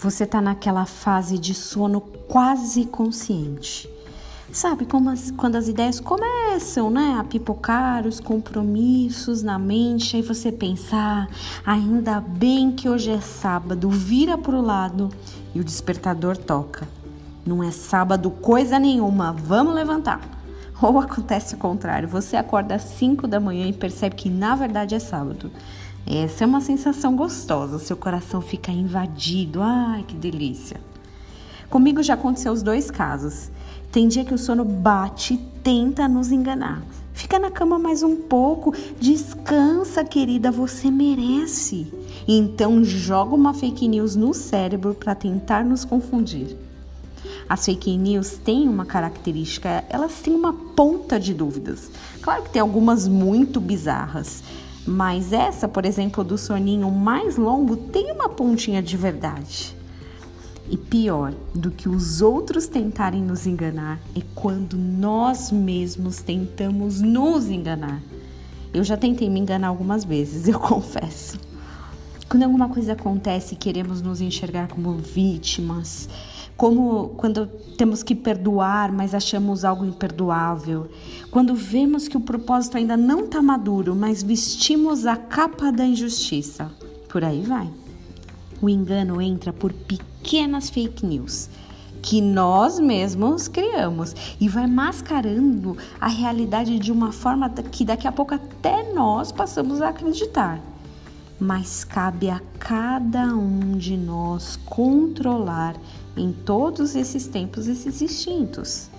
Você está naquela fase de sono quase consciente. Sabe como as, quando as ideias começam, né, a pipocar, os compromissos na mente, aí você pensar, ah, ainda bem que hoje é sábado, vira pro lado e o despertador toca. Não é sábado coisa nenhuma, vamos levantar. Ou acontece o contrário, você acorda às 5 da manhã e percebe que na verdade é sábado. Essa é uma sensação gostosa, seu coração fica invadido. Ai, que delícia. Comigo já aconteceu os dois casos. Tem dia que o sono bate e tenta nos enganar. Fica na cama mais um pouco, descansa, querida, você merece. Então joga uma fake news no cérebro para tentar nos confundir. As fake news têm uma característica, elas têm uma ponta de dúvidas. Claro que tem algumas muito bizarras, mas essa, por exemplo, do soninho mais longo, tem uma pontinha de verdade. E pior do que os outros tentarem nos enganar é quando nós mesmos tentamos nos enganar. Eu já tentei me enganar algumas vezes, eu confesso. Quando alguma coisa acontece e queremos nos enxergar como vítimas, como quando temos que perdoar, mas achamos algo imperdoável, quando vemos que o propósito ainda não está maduro, mas vestimos a capa da injustiça. Por aí vai. O engano entra por pequenas fake news que nós mesmos criamos e vai mascarando a realidade de uma forma que daqui a pouco até nós passamos a acreditar mas cabe a cada um de nós controlar em todos esses tempos esses instintos.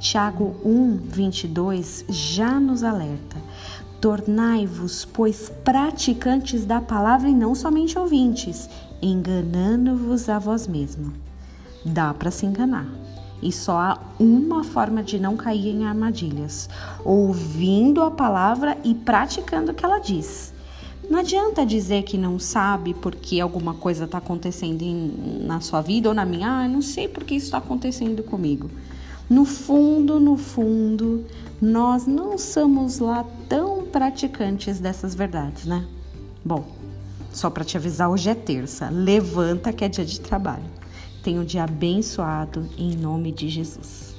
Tiago 1, 22 já nos alerta: Tornai-vos, pois, praticantes da palavra e não somente ouvintes, enganando-vos a vós mesmo. Dá para se enganar. E só há uma forma de não cair em armadilhas: ouvindo a palavra e praticando o que ela diz. Não adianta dizer que não sabe porque alguma coisa está acontecendo em, na sua vida ou na minha. Ah, não sei porque isso está acontecendo comigo. No fundo, no fundo, nós não somos lá tão praticantes dessas verdades, né? Bom, só para te avisar, hoje é terça. Levanta que é dia de trabalho. Tenha um dia abençoado em nome de Jesus.